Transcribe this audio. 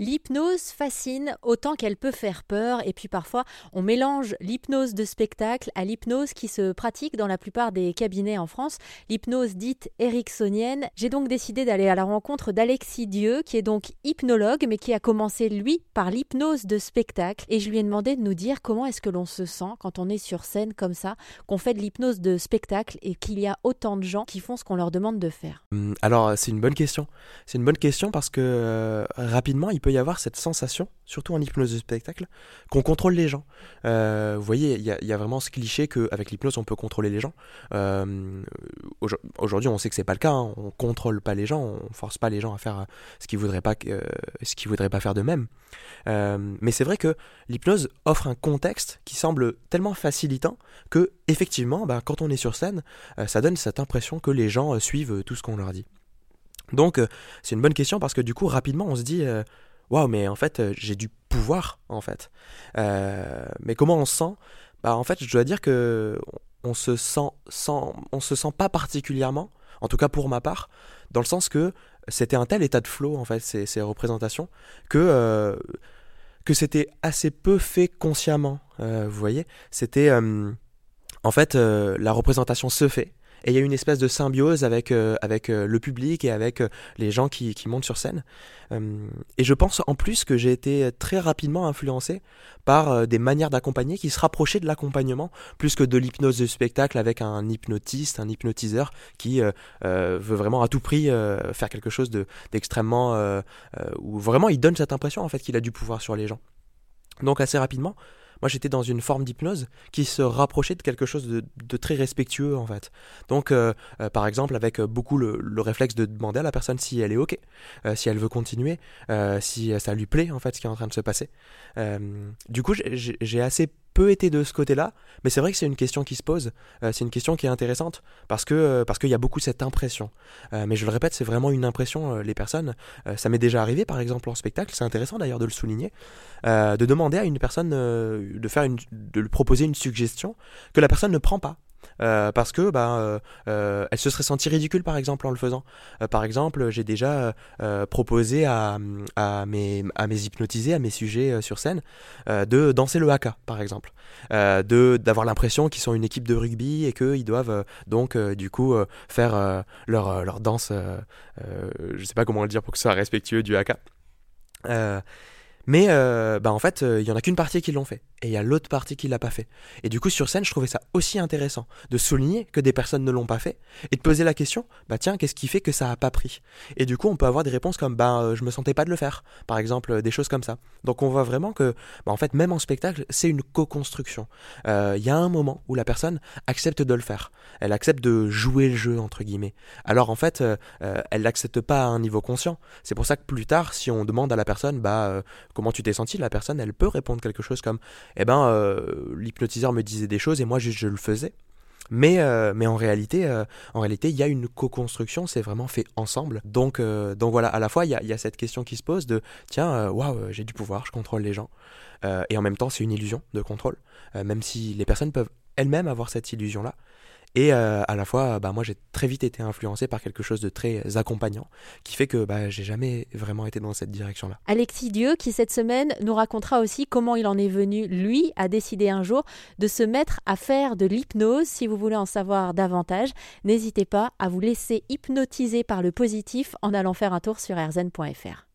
L'hypnose fascine autant qu'elle peut faire peur et puis parfois on mélange l'hypnose de spectacle à l'hypnose qui se pratique dans la plupart des cabinets en France, l'hypnose dite ericksonienne. J'ai donc décidé d'aller à la rencontre d'Alexis Dieu qui est donc hypnologue mais qui a commencé lui par l'hypnose de spectacle et je lui ai demandé de nous dire comment est-ce que l'on se sent quand on est sur scène comme ça, qu'on fait de l'hypnose de spectacle et qu'il y a autant de gens qui font ce qu'on leur demande de faire. Hum, alors c'est une bonne question. C'est une bonne question parce que euh, rapidement il peut y avoir cette sensation, surtout en hypnose de spectacle, qu'on contrôle les gens. Euh, vous voyez, il y, a vraiment ce cliché qu'avec l'hypnose, on peut contrôler les gens. Euh, aujourd'hui, on sait que c'est pas le cas. Hein. On contrôle pas les gens, on force pas les gens à faire ce qu'ils voudraient ce voudraient pas faire d'eux-mêmes. Euh, mais c'est vrai que l'hypnose offre un contexte qui semble tellement facilitant que, effectivement, bah, quand on est sur scène, ça donne cette impression que les gens suivent tout ce qu'on leur dit. Donc, c'est une bonne question parce que du coup, rapidement, on se dit waouh, mais en fait, euh, j'ai du pouvoir, en fait. Euh, mais comment on se sent? Bah, en fait, je dois dire que on se sent, on se sent pas particulièrement, en tout cas pour ma part, dans le sens que c'était un tel état de flow, en fait, ces, ces représentations, que euh, que c'était assez peu fait consciemment. vous voyez, c'était en fait la représentation se fait et il y a une espèce de symbiose avec, euh, avec euh, le public et avec euh, les gens qui, qui, montent sur scène. et je pense en plus que j'ai été très rapidement influencé par des manières d'accompagner qui se rapprochaient de l'accompagnement plus que de l'hypnose de spectacle avec un hypnotiste, un hypnotiseur qui veut vraiment à tout prix faire quelque chose d'extrêmement... où vraiment il donne cette impression en fait qu'il a du pouvoir sur les gens. Donc assez rapidement, moi j'étais dans une forme d'hypnose qui se rapprochait de quelque chose de, très respectueux en fait. Donc euh, euh, par exemple avec beaucoup le, réflexe de demander à la personne si elle est ok, euh, si elle veut continuer, si ça lui plaît en fait ce qui est en train de se passer. du coup j'ai assez peu été de ce côté-là, mais c'est vrai que c'est une question qui se pose, euh, c'est une question qui est intéressante, parce que euh, parce qu'il y a beaucoup cette impression. Euh, mais je le répète, c'est vraiment une impression, les personnes, ça m'est déjà arrivé par exemple en spectacle, c'est intéressant d'ailleurs de le souligner, de demander à une personne de faire une, de lui proposer une suggestion que la personne ne prend pas. Euh, parce que bah, euh, euh, elle se serait sentie ridicule par exemple en le faisant. par exemple, j'ai déjà proposé à, à, mes, à mes hypnotisés, à mes sujets sur scène, de danser le haka par exemple, de d'avoir l'impression qu'ils sont une équipe de rugby et qu'ils doivent donc du coup faire leur, leur danse, je sais pas comment le dire pour que ce soit respectueux du haka. Mais bah en fait, il y en a qu'une partie qui l'ont fait et il y a l'autre partie qui l'a pas fait. Et du coup, sur scène, je trouvais ça aussi intéressant de souligner que des personnes ne l'ont pas fait et de poser la question, bah tiens, qu'est-ce qui fait que ça a pas pris? Et du coup, on peut avoir des réponses comme, bah euh, je me sentais pas de le faire, par exemple, euh, des choses comme ça. Donc on voit vraiment que, bah, en fait, même en spectacle, c'est une co-construction. Euh, il y a un moment où la personne accepte de le faire, elle accepte de jouer le jeu entre guillemets. Alors en fait, elle l'accepte pas à un niveau conscient. C'est pour ça que plus tard, si on demande à la personne, bah comment tu t'es senti, la personne, elle peut répondre quelque chose comme eh ben, euh, l'hypnotiseur me disait des choses et moi je, le faisais. Mais, euh, mais en réalité, euh, en réalité, il y a une co-construction, c'est vraiment fait ensemble. Donc, donc voilà, à la fois, il y a, y a, cette question qui se pose de tiens, waouh, j'ai du pouvoir, je contrôle les gens. et en même temps, c'est une illusion de contrôle, même si les personnes peuvent elles-mêmes avoir cette illusion-là. Et euh, à la fois, bah, moi j'ai très vite été influencé par quelque chose de très accompagnant, qui fait que bah, j'ai jamais vraiment été dans cette direction-là. Alexis Dieu, qui cette semaine nous racontera aussi comment il en est venu, lui, à décider un jour de se mettre à faire de l'hypnose. Si vous voulez en savoir davantage, n'hésitez pas à vous laisser hypnotiser par le positif en allant faire un tour sur rzn.fr.